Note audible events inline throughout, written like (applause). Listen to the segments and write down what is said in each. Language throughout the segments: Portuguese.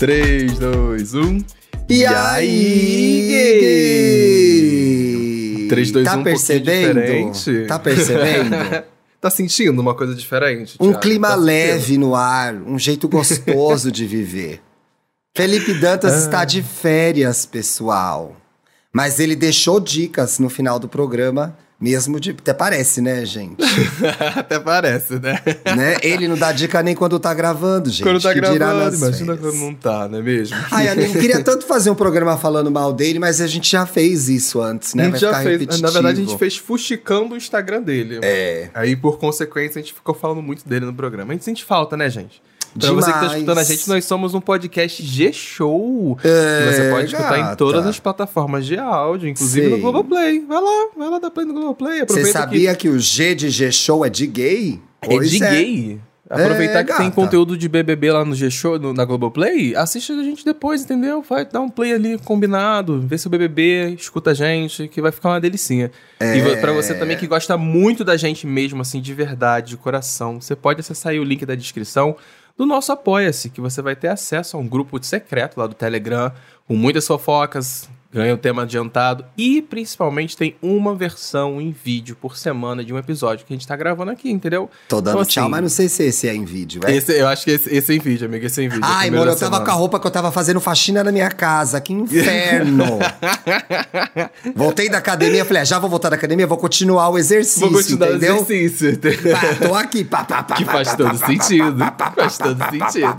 3, 2, 1. E aí, gay? 3, 2, tá 1, um percebendo? diferente. Tá percebendo? (laughs) Tá sentindo uma coisa diferente? um Thiago? clima Tá sentindo? leve no ar, um jeito gostoso de viver. (laughs) Felipe Dantas Ah. está de férias, pessoal. Mas ele deixou dicas no final do programa, mesmo de. Até parece, né, gente? (laughs) Até parece, né? né? Ele não dá dica nem quando tá gravando, gente. quando tá que gravando, imagina férias. quando não tá, não é mesmo? Ai, amigo, queria tanto fazer um programa falando mal dele, mas a gente já fez isso antes, né? a Vai gente já ficar fez. repetitivo. Na verdade, a gente fez fuxicando o Instagram dele. É. Aí, por consequência, a gente ficou falando muito dele no programa. A gente sente falta, né, gente? Pra você que tá Demais. escutando a gente, nós somos um podcast G-Show. É, que você pode escutar gata. em todas as plataformas de áudio, inclusive Sei. no Globoplay. Vai lá, vai lá dar play no Globoplay. Você sabia que... o G de G-Show é de gay? que é de gay. Aproveitar É, que tem gata. conteúdo de BBB lá no G-Show, no- na Globoplay, assiste a gente depois, entendeu? Vai dar um play ali combinado, vê se o BBB, escuta a gente, que vai ficar uma delicinha. É. E pra você também que gosta muito da gente mesmo, assim, de verdade, de coração, você pode acessar aí o link da descrição do nosso Apoia-se, que você vai ter acesso a um grupo secreto lá do Telegram, com muitas fofocas, ganha o tema adiantado e principalmente tem uma versão em vídeo por semana de um episódio que a gente tá gravando aqui, entendeu? Tô dando Então, tchau, assim, mas não sei se esse é em vídeo, é? esse, eu acho que esse, esse é em vídeo, amigo. Esse é em vídeo. Ai, primeiro mano, eu da tava semana. com a roupa que eu tava fazendo faxina na minha casa. Que inferno! (laughs) Voltei da academia, falei, ah, já vou voltar da academia, vou continuar o exercício, Vou continuar entendeu? o exercício. Pá, tô aqui, pá, pá, pá, que faz pá, todo pá, sentido. pá, Faz todo sentido.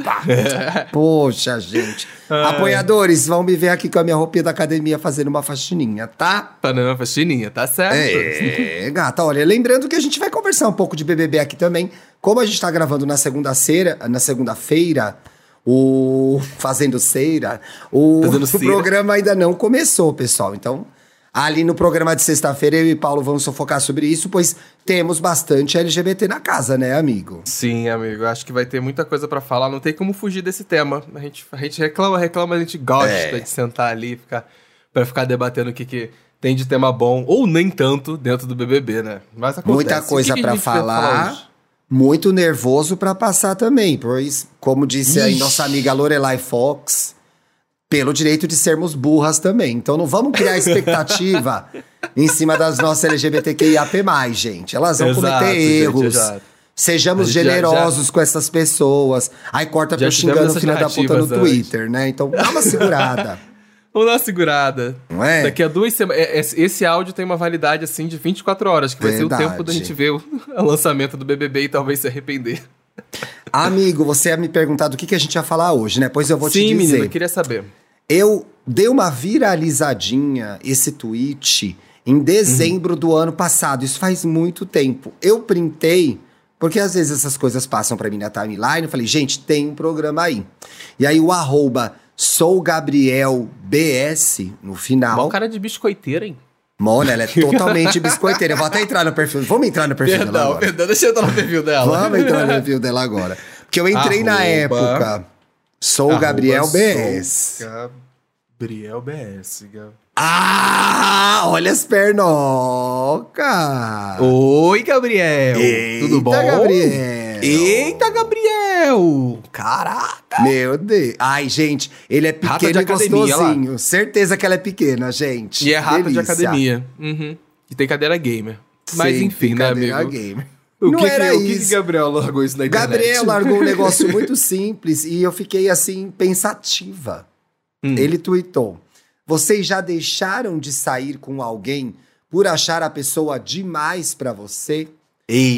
Poxa, gente. Apoiadores, vão me ver aqui com a minha roupinha da academia fazendo uma faxininha, tá? Panama faxininha, tá certo? É, gata, olha, lembrando que a gente vai conversar um pouco de BBB aqui também. Como a gente tá gravando na segunda-feira, na segunda-feira, o Fazendo Ceira, o, Fazendo o programa ainda não começou, pessoal. Então, ali no programa de sexta-feira, eu e Paulo vamos focar sobre isso, pois temos bastante LGBT na casa, né, amigo? Sim, amigo. Acho que vai ter muita coisa pra falar. Não tem como fugir desse tema. A gente, a gente reclama, reclama, a gente gosta É. de sentar ali e ficar, pra ficar debatendo o que, que tem de tema bom, ou nem tanto, dentro do BBB, né? Mas acontece. Muita O coisa que a pra gente vai falar. hoje? Muito nervoso pra passar também, pois, como disse aí Ixi. nossa amiga Lorelai Fox, pelo direito de sermos burras também. Então não vamos criar expectativa (laughs) em cima das nossas LGBTQIAP+, gente. Elas vão Exato, cometer gente, erros. exato. Sejamos gente já- generosos com essas pessoas. Aí corta pro tivemos xingando essas filha da puta no. Twitter, né? Então dá uma segurada. (laughs) Vamos dar uma segurada. Não é? Daqui a duas semanas. Esse, esse áudio tem uma validade assim de 24 horas, que vai ser o Verdade. tempo da gente ver o, (laughs) o lançamento do BBB e talvez se arrepender. Amigo, você ia me perguntar do que, que a gente ia falar hoje, né? Pois eu vou te Sim, dizer. menino, eu queria saber. Eu dei uma viralizadinha esse tweet em dezembro do ano passado. Isso faz muito tempo. Eu printei, porque às vezes essas coisas passam pra mim na timeline. Eu falei, gente, tem um programa aí. E aí o arroba sougabrielbs no final. Mal cara de biscoiteira, hein? Mona, ela é (laughs) totalmente biscoiteira. Eu vou até entrar no perfil. Vamos entrar no perfil dela Perdão, agora. perdão, deixa eu entrar no perfil dela. Vamos entrar no perfil dela agora. Porque eu entrei na Arroba- época. Sou o Gabriel BS. sou Gabriel BS. Ah, olha as pernocas. Oi, Gabriel. Eita, Tudo bom? Gabriel. Eita, Gabriel. Caraca. Meu Deus. Ai, gente, ele é Rata pequeno de e academia, gostosinho. Certeza que ela é pequena, gente. E é rata de Delícia. academia. Uhum. E tem cadeira gamer. Mas Sim, enfim, né, cadeira amigo? gamer. O Não que era que, o isso. que Gabriel largou isso na internet? Gabriel largou um negócio (laughs) muito simples e eu fiquei assim, pensativa. Hum. Ele tweetou: Vocês já deixaram de sair com alguém por achar a pessoa demais pra você?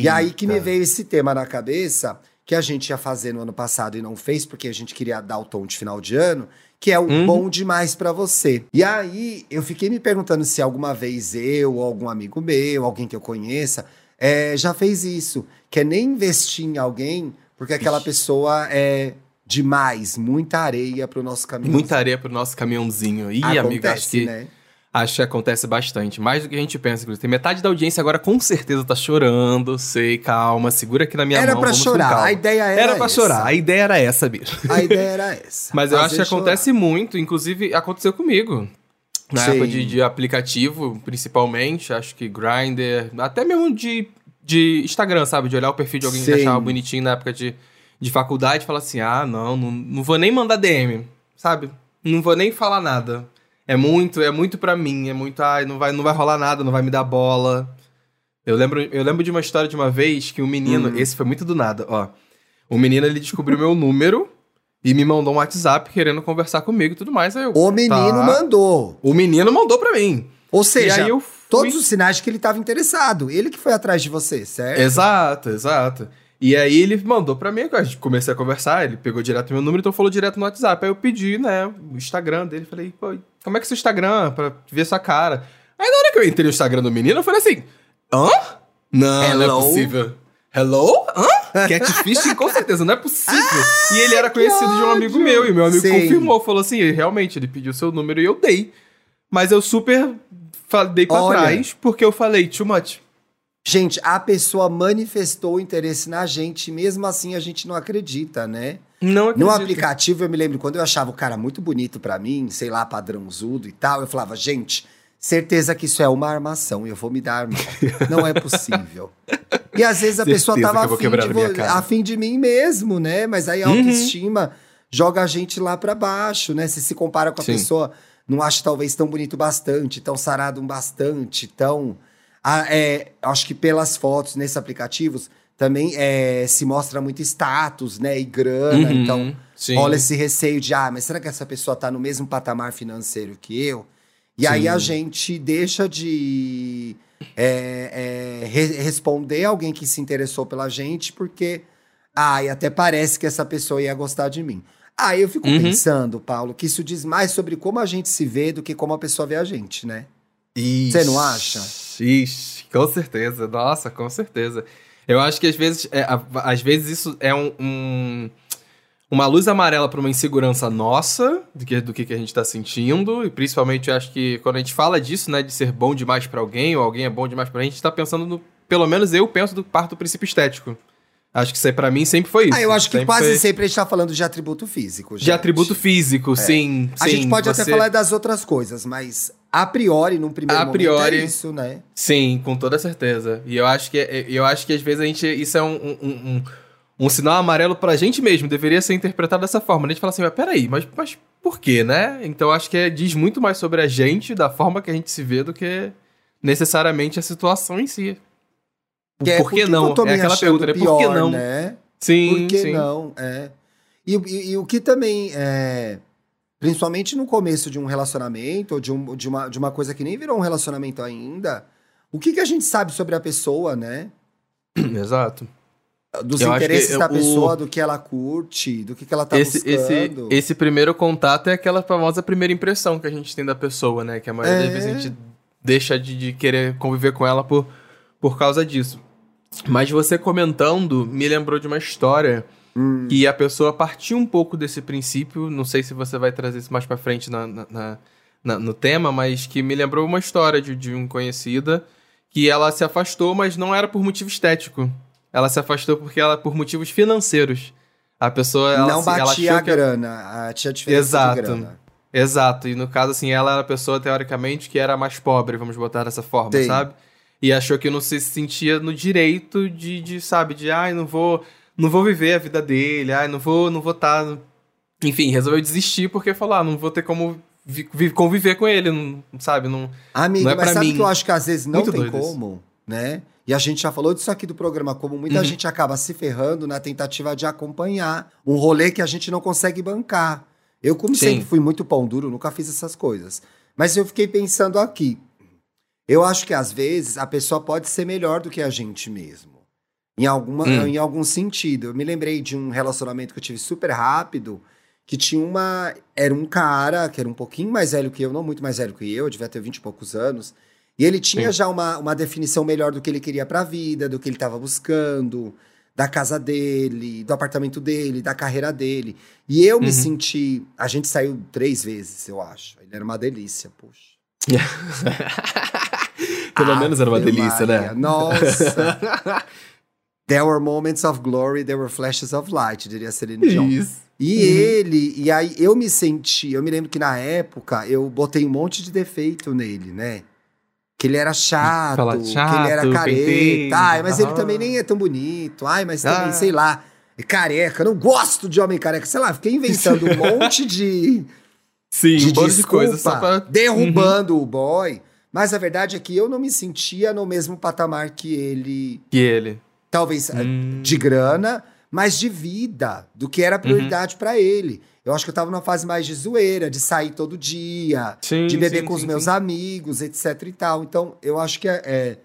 E aí que me veio esse tema na cabeça, que a gente ia fazer no ano passado e não fez, porque a gente queria dar o tom de final de ano, que é o Uhum. bom demais pra você. E aí eu fiquei me perguntando se alguma vez eu, ou algum amigo meu, alguém que eu conheça, é, já fez isso. Que é nem investir em alguém, porque aquela pessoa é demais, muita areia pro nosso caminho. Muita areia pro nosso caminhãozinho. Ih, Acontece, amigo, acho que, né? acho que acontece bastante. Mais do que a gente pensa, inclusive. Tem metade da audiência agora com certeza tá chorando. Sei, calma, segura aqui na minha Era mão. pra vamos com chorar, a ideia era Era pra essa. chorar, a ideia era essa, bicho. A ideia era essa. (laughs) Mas eu acho que chorar. acontece muito, inclusive aconteceu comigo. Na Sim. época de, de aplicativo, principalmente, acho que Grindr, até mesmo de, de Instagram, sabe? De olhar o perfil de alguém que Sim. achava bonitinho na época de, de faculdade falar assim: ah, não, não, não vou nem mandar DM. sabe? Não vou nem falar nada. É muito, é muito pra mim, é muito, ai, não vai, não vai rolar nada, não vai me dar bola. Eu lembro, eu lembro de uma história de uma vez que um menino, Hum. esse foi muito do nada, ó. O menino, ele descobriu meu número e me mandou um WhatsApp querendo conversar comigo e tudo mais. Aí eu, O menino tá. mandou. O menino mandou pra mim. Ou seja, fui... todos os sinais que ele estava interessado. Ele que foi atrás de você, certo? Exato, exato. E aí ele mandou pra mim, a gente comecei a conversar, ele pegou direto meu número, então falou direto no WhatsApp. Aí eu pedi, né, o Instagram dele, falei, pô, como é que é seu Instagram pra ver sua cara? Aí na hora que eu entrei no Instagram do menino, eu falei assim, hã? Não, não é Hello? possível. Hello? Hã? Catfishing? Com certeza, não é possível. e ele era conhecido de um amigo ódio. meu, e meu amigo Sim. confirmou, falou assim, realmente, ele pediu seu número e eu dei. Mas eu super dei pra Olha. trás, porque eu falei, too much. Gente, a pessoa manifestou interesse na gente, mesmo assim a gente não acredita, né? Não acredito. No aplicativo, eu me lembro, quando eu achava o cara muito bonito pra mim, sei lá, padrãozudo e tal, eu falava, gente, certeza que isso é uma armação, eu vou me dar mal. (laughs) Não é possível. E às vezes a pessoa Certeza tava eu vou afim de, vo- afim de mim mesmo, né? Mas aí a Uhum. autoestima joga a gente lá pra baixo, né? Se se compara com a Sim. pessoa, não acha talvez tão bonito bastante, tão sarado um bastante, tão... Ah, é, acho que pelas fotos nesses aplicativos também é, se mostra muito status, né? E grana, Uhum, então sim. rola esse receio de, ah, mas será que essa pessoa tá no mesmo patamar financeiro que eu? E aí Sim. a gente deixa de é, é, re- responder alguém que se interessou pela gente, porque, ah, e até parece que essa pessoa ia gostar de mim. Aí eu fico Uhum. pensando, Paulo, que isso diz mais sobre como a gente se vê do que como a pessoa vê a gente, né? Você não acha? Ixi, com certeza. Nossa, com certeza. Eu acho que às vezes, é, às vezes isso é um, um- uma luz amarela para uma insegurança nossa do que, do que, a gente tá sentindo. E principalmente eu acho que quando a gente fala disso, né, de ser bom demais para alguém, ou alguém é bom demais gente, a gente tá pensando no. Pelo menos eu penso do parto do princípio estético. Acho que isso aí pra mim sempre foi isso. Ah, eu acho que Sempre quase foi sempre a gente tá falando de atributo físico. De gente. atributo físico, sim. A sim, gente pode até você- falar das outras coisas, mas a priori, num primeiro A momento, priori- é isso, né? Sim, com toda certeza. E eu acho que, é- eu acho que às vezes a gente. Isso é um, um, um, um- sinal amarelo pra gente mesmo. Deveria ser interpretado dessa forma. A gente fala assim, mas peraí, mas, mas por quê, né? Então eu acho que é- diz muito mais sobre a gente, da forma que a gente se vê, do que necessariamente a situação em si. Que é por que porque não? É aquela pergunta, né? Por que pior, não? Né? Sim, Por que sim. não? É. E, e- e o que também é. Principalmente no começo de um relacionamento, ou de, um- de uma, de uma coisa que nem virou um relacionamento ainda, o que, que a gente sabe sobre a pessoa, né? (clears throat) Exato. Dos Eu interesses da o- pessoa, do que ela curte, do que, que ela tá esse, esse, buscando. esse primeiro contato é aquela famosa primeira impressão que a gente tem da pessoa, né? Que a maioria É. das vezes a gente deixa de, de querer conviver com ela por, por causa disso. Mas você comentando me lembrou de uma história Hum. que a pessoa partiu um pouco desse princípio. Não sei se você vai trazer isso mais pra frente na, na- na- no tema, mas que me lembrou uma história de, de um conhecida que ela se afastou, mas não era por motivo estético. Ela se afastou porque ela por motivos financeiros. A pessoa ela, não ela batia achou a grana, a- tinha diferença Exato. de grana. Exato, e no caso, assim, ela era a pessoa, teoricamente, que era mais pobre, vamos botar dessa forma, Sim. sabe? E achou que não se sentia no direito de, de sabe, de, ai, não vou, não vou viver a vida dele, ai, não vou, não vou estar... Enfim, resolveu desistir porque falou, ah, não vou ter como vi- vi- conviver com ele, não, sabe? Não... Amigo, Não é mas sabe mim. que eu acho que às vezes não Muito tem doido isso. como, né? E a gente já falou disso aqui do programa, como muita Uhum. gente acaba se ferrando na tentativa de acompanhar um rolê que a gente não consegue bancar. Eu, como Sim. sempre fui muito pão duro, nunca fiz essas coisas. Mas eu fiquei pensando aqui. Eu acho que às vezes a pessoa pode ser melhor do que a gente mesmo. Em, alguma, Hum. em algum sentido. Eu me lembrei de um relacionamento que eu tive super rápido, que tinha uma. Era um cara que era um pouquinho mais velho que eu, não muito mais velho que eu, devia ter 20 e poucos anos. E ele tinha Sim. já uma, uma definição melhor do que ele queria pra vida, do que ele estava buscando, da casa dele, do apartamento dele, da carreira dele. E eu me Uhum. senti. A gente saiu três vezes, eu acho. Ele era uma delícia, poxa. (laughs) Pelo (laughs) menos era uma delícia, Maria, né? Nossa! (laughs) There were moments of glory, there were flashes of light, diria Celine Dion. Isso. E Uhum. ele, e aí eu me senti, eu me lembro que na época eu botei um monte de defeito nele, né? Que ele era chato, Fala, que chato, ele era careta. Ai, mas ele também nem é tão bonito. Ai, mas também, Ah. sei lá. careca, não gosto de homem careca. Sei lá, fiquei inventando um (laughs) monte de. Sim, de um monte de coisa só pra... derrubando o boy. Mas a verdade é que eu não me sentia no mesmo patamar que ele. Que ele. Talvez eh, Hum. de grana, mas de vida, do que Uhum. era prioridade pra ele. Eu acho que eu tava numa fase mais de zoeira, de sair todo dia, Sim, de beber sim, com os sim, meus sim. amigos, etc e tal. Então, eu acho que é, é-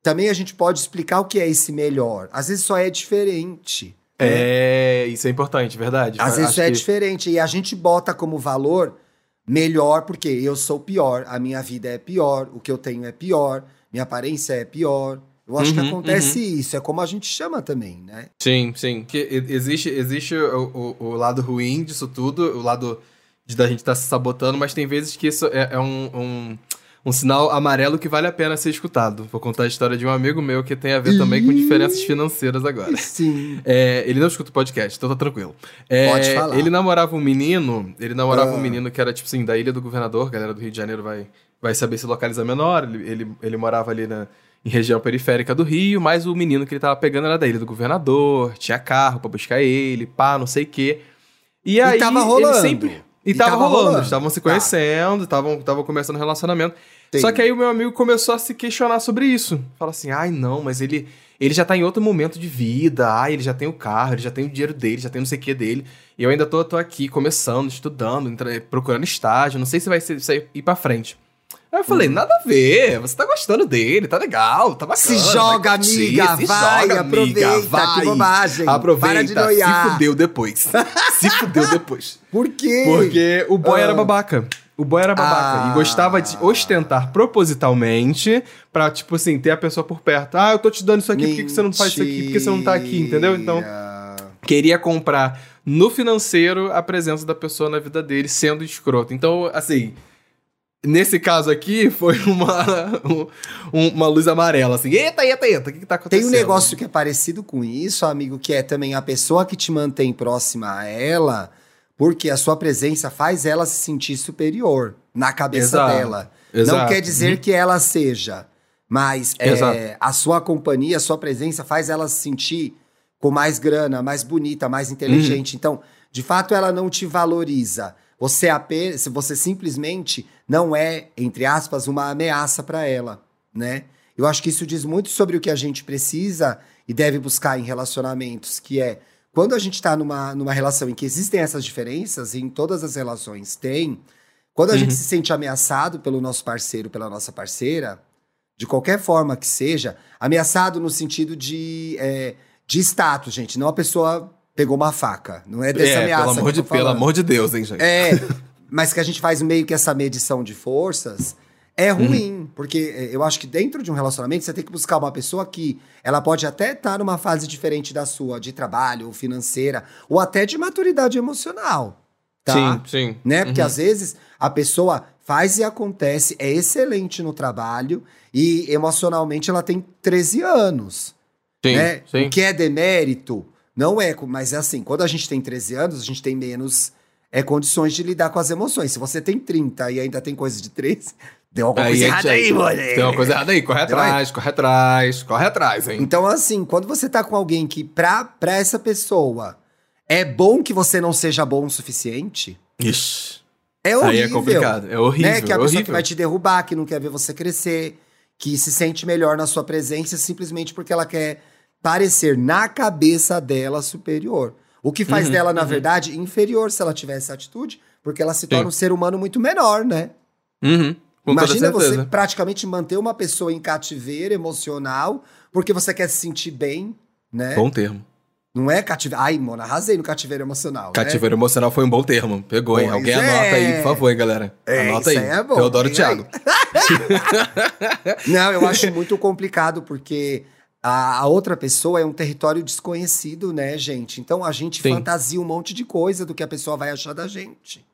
também a gente pode explicar o que é esse melhor. Às vezes só é diferente. né? É, isso é importante, verdade. Às vezes Acho é que- diferente. E a gente bota como valor melhor, porque eu sou pior, a minha vida é pior, o que eu tenho é pior, minha aparência é pior. Eu acho que Uhum, acontece isso, é como a gente chama também, né? Sim, sim. Que existe, existe o, o, o lado ruim disso tudo, o lado de da gente estar se sabotando, mas tem vezes que isso é, é um, um, um sinal amarelo que vale a pena ser escutado. Vou contar a história de um amigo meu que tem a ver também com diferenças financeiras agora. Sim. É, ele não escuta o podcast, então tá tranquilo. É, Pode falar. Ele namorava um menino, ele namorava Ah. um menino que era, tipo assim, da Ilha do Governador, a galera do Rio de Janeiro vai, vai saber se localiza menor, ele, ele, ele morava ali na, em região periférica do Rio, mas o menino que ele tava pegando era da Ilha do Governador, tinha carro pra buscar ele, pá, não sei o quê. E aí, tava rolando. ele sempre... E, E tava, tava rolando, estavam se Tá. conhecendo, estavam estavam começando um relacionamento. Só que aí o meu amigo começou a se questionar sobre isso. Fala assim, ai não, mas ele, ele já tá em outro momento de vida, ai, ele já tem o carro, ele já tem o dinheiro dele, já tem não sei o que dele. E eu ainda tô, tô aqui começando, estudando, procurando estágio, não sei se vai ser, se ir pra frente. Aí eu falei, nada a ver, você tá gostando dele, tá legal, tá bacana. Se joga, curtir, amiga, se vai, joga, aproveita, amiga, vai. que bobagem. Aproveita, Para de noiar. se fudeu depois. se fudeu depois. (laughs) Por quê? Porque o boy Ah. era babaca. O boy era babaca. Ah. E gostava de ostentar propositalmente pra, tipo assim, ter a pessoa por perto. Ah, eu tô te dando isso aqui, por que, que você não faz isso aqui? Por que você não tá aqui? Entendeu? Então, Mentira. queria comprar no financeiro a presença da pessoa na vida dele, sendo escroto. Então, assim. Nesse caso aqui, (laughs) foi uma, um- uma luz amarela, assim. Eita, eita, eita, o que, que tá Tem acontecendo? um negócio que é parecido com isso, amigo, que é também a pessoa que te mantém próxima a ela, porque a sua presença faz ela se sentir superior na cabeça Exato, dela. Não exato. quer dizer que ela seja, mas é, a sua companhia, a sua presença faz ela se sentir com mais grana, mais bonita, mais inteligente. Uhum. Então, de fato, ela não te valoriza. Você apenas, você simplesmente não é, entre aspas, uma ameaça para ela, né? Eu acho que isso diz muito sobre o que a gente precisa e deve buscar em relacionamentos, que é quando a gente está numa, numa relação em que existem essas diferenças, e em todas as relações tem, quando a Uhum. gente se sente ameaçado pelo nosso parceiro, pela nossa parceira, de qualquer forma que seja, ameaçado no sentido de, é, de status, gente, não a pessoa pegou uma faca, não é dessa É, ameaça pelo que amor, de, pelo amor de Deus, hein, gente. É, mas que a gente faz meio que essa medição de forças é Uhum. ruim, porque é, eu acho que dentro de um relacionamento você tem que buscar uma pessoa que ela pode até estar numa fase diferente da sua, de trabalho, ou financeira, ou até de maturidade emocional, tá? Sim, sim. Né? Porque Uhum. às vezes a pessoa faz e acontece, é excelente no trabalho e emocionalmente ela tem 13 anos Sim, né? sim. O que é demérito não é, mas é assim, quando a gente tem 13 anos, a gente tem menos é, condições de lidar com as emoções. Se você tem 30 e ainda tem coisa de 13, (laughs) deu alguma Aí, coisa gente, errada aí, moleque. Tem uma coisa errada aí, corre atrás, corre atrás, corre atrás, hein? Então, assim, quando você tá com alguém que, pra, pra essa pessoa, é bom que você não seja bom o suficiente, Ixi. é horrível. Aí é complicado, é horrível, né? Que é a é pessoa que vai te derrubar, que não quer ver você crescer, que se sente melhor na sua presença simplesmente porque ela quer parecer na cabeça dela superior. O que faz Uhum, dela, na uhum. verdade, inferior se ela tiver essa atitude, porque ela se torna Sim. um ser humano muito menor, né? Uhum, Imagina você praticamente manter uma pessoa em cativeiro emocional porque você quer se sentir bem, né? Bom termo. Não é cativeiro. Ai, mano, arrasei no cativeiro emocional. né? Cativeiro emocional foi um bom termo. Pegou, hein? Pois Alguém é. anota aí, por favor, hein, galera. É, anota isso aí. é bom. Teodoro Thiago. (laughs) Não, eu acho muito complicado porque a, outra pessoa é um território desconhecido, né, gente? Então a gente Sim. fantasia um monte de coisa do que a pessoa vai achar da gente.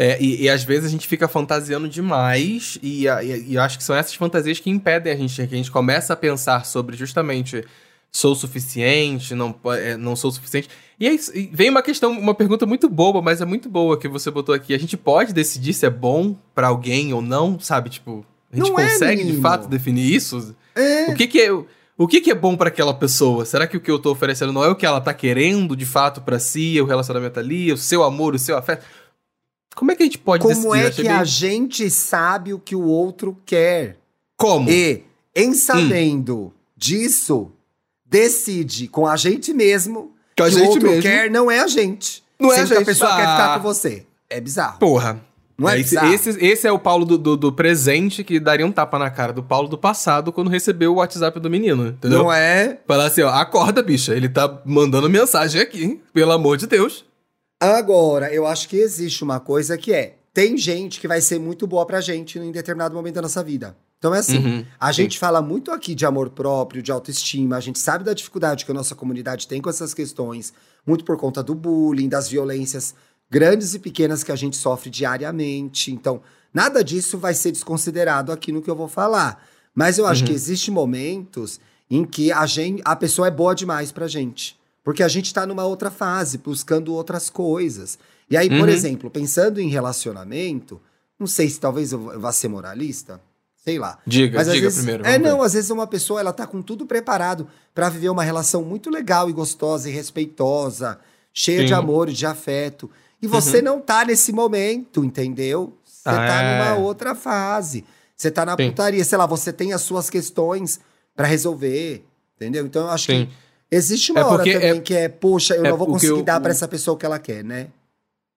É, e, e às vezes a gente fica fantasiando demais, e, e, e eu acho que são essas fantasias que impedem a gente, que a gente começa a pensar sobre justamente sou suficiente, não, é, não sou suficiente. E aí e vem uma questão, uma pergunta muito boba, mas é muito boa que você botou aqui. A gente pode decidir se é bom pra alguém ou não, sabe? Tipo, a gente Não é, consegue de menino. fato definir isso? É. O que que é. O- que, que é bom para aquela pessoa? Será que o que eu tô oferecendo não é o que ela tá querendo de fato para si, o relacionamento ali, o seu amor, o seu afeto? Como é que a gente pode Como decidir? é que a gente sabe o que o outro quer? Como? E, Hum. em sabendo disso, decide com a gente mesmo Com a que gente o outro mesmo. quer não é a gente. Não é a Sendo que a gente. pessoa quer Ah. ficar com você. É bizarro. Porra. Não é esse, bizarro? esse, esse é o Paulo do, do, do presente que daria um tapa na cara do Paulo do passado quando recebeu o WhatsApp do menino, entendeu? Não é? Falar assim, ó, acorda, bicha. Ele tá mandando mensagem aqui, hein? pelo amor de Deus. Agora, eu acho que existe uma coisa que é: tem gente que vai ser muito boa pra gente em determinado momento da nossa vida. Então é assim, Uhum, a sim. gente fala muito aqui de amor próprio, de autoestima, a gente sabe da dificuldade que a nossa comunidade tem com essas questões, muito por conta do bullying, das violências grandes e pequenas que a gente sofre diariamente. Então, nada disso vai ser desconsiderado aqui no que eu vou falar. Mas eu acho Uhum. que existem momentos em que a, gente, a pessoa é boa demais pra gente. Porque a gente tá numa outra fase, buscando outras coisas. E aí, por Uhum. exemplo, pensando em relacionamento, não sei se talvez eu vá ser moralista, sei lá. Diga, Mas diga vezes, primeiro. É, vamos ver. não, às vezes uma pessoa ela tá com tudo preparado pra viver uma relação muito legal e gostosa e respeitosa, cheia de Sim. Uhum. amor e de afeto. E você não tá nesse momento, entendeu? Você Ah, tá é. numa outra fase. Você tá na Sim. putaria, sei lá, você tem as suas questões pra resolver, entendeu? Então eu acho Sim. que existe uma É hora também é- que é, poxa, eu é não vou conseguir o- dar pra o- essa pessoa o que ela quer, né?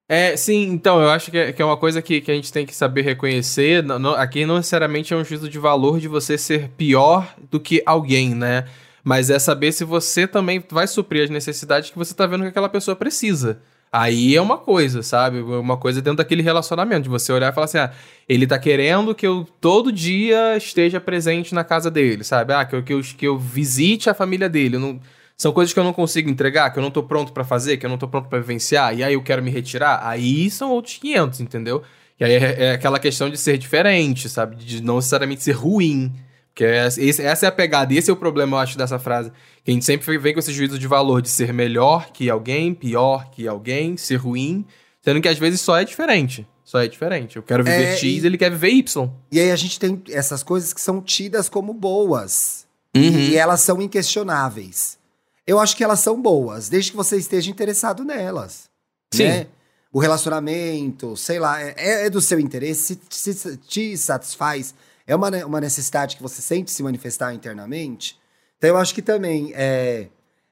É, sim, então, eu acho que é, que é uma coisa que, que a gente tem que saber reconhecer. Não- não- aqui não necessariamente é um juízo de valor de você ser pior do que alguém, né? Mas é saber se você também vai suprir as necessidades que você tá vendo que aquela pessoa precisa. Aí é uma coisa, sabe? Uma coisa dentro daquele relacionamento, de você olhar e falar assim: ah, ele tá querendo que eu todo dia esteja presente na casa dele, sabe? Ah, que eu, que eu, que eu visite a família dele. Não- são coisas que eu não consigo entregar, que eu não tô pronto pra fazer, que eu não tô pronto pra vivenciar, e aí eu quero me retirar. Aí são outros 500, entendeu? E aí é, é aquela questão de ser diferente, sabe? De não necessariamente ser ruim. Porque essa é a pegada, esse é o problema, eu acho, dessa frase. Que a gente sempre vem com esse juízo de valor de ser melhor que alguém, pior que alguém, ser ruim, sendo que às vezes só é diferente. Só é diferente. Eu quero viver É, X, e- ele quer viver Y. E aí a gente tem essas coisas que são tidas como boas. Uhum. E elas são inquestionáveis. Eu acho que elas são boas, desde que você esteja interessado nelas. Sim. Né? O relacionamento, sei lá, é, é do seu interesse, se, se te satisfaz, é uma, ne- uma necessidade que você sente se manifestar internamente. Então eu acho que também é,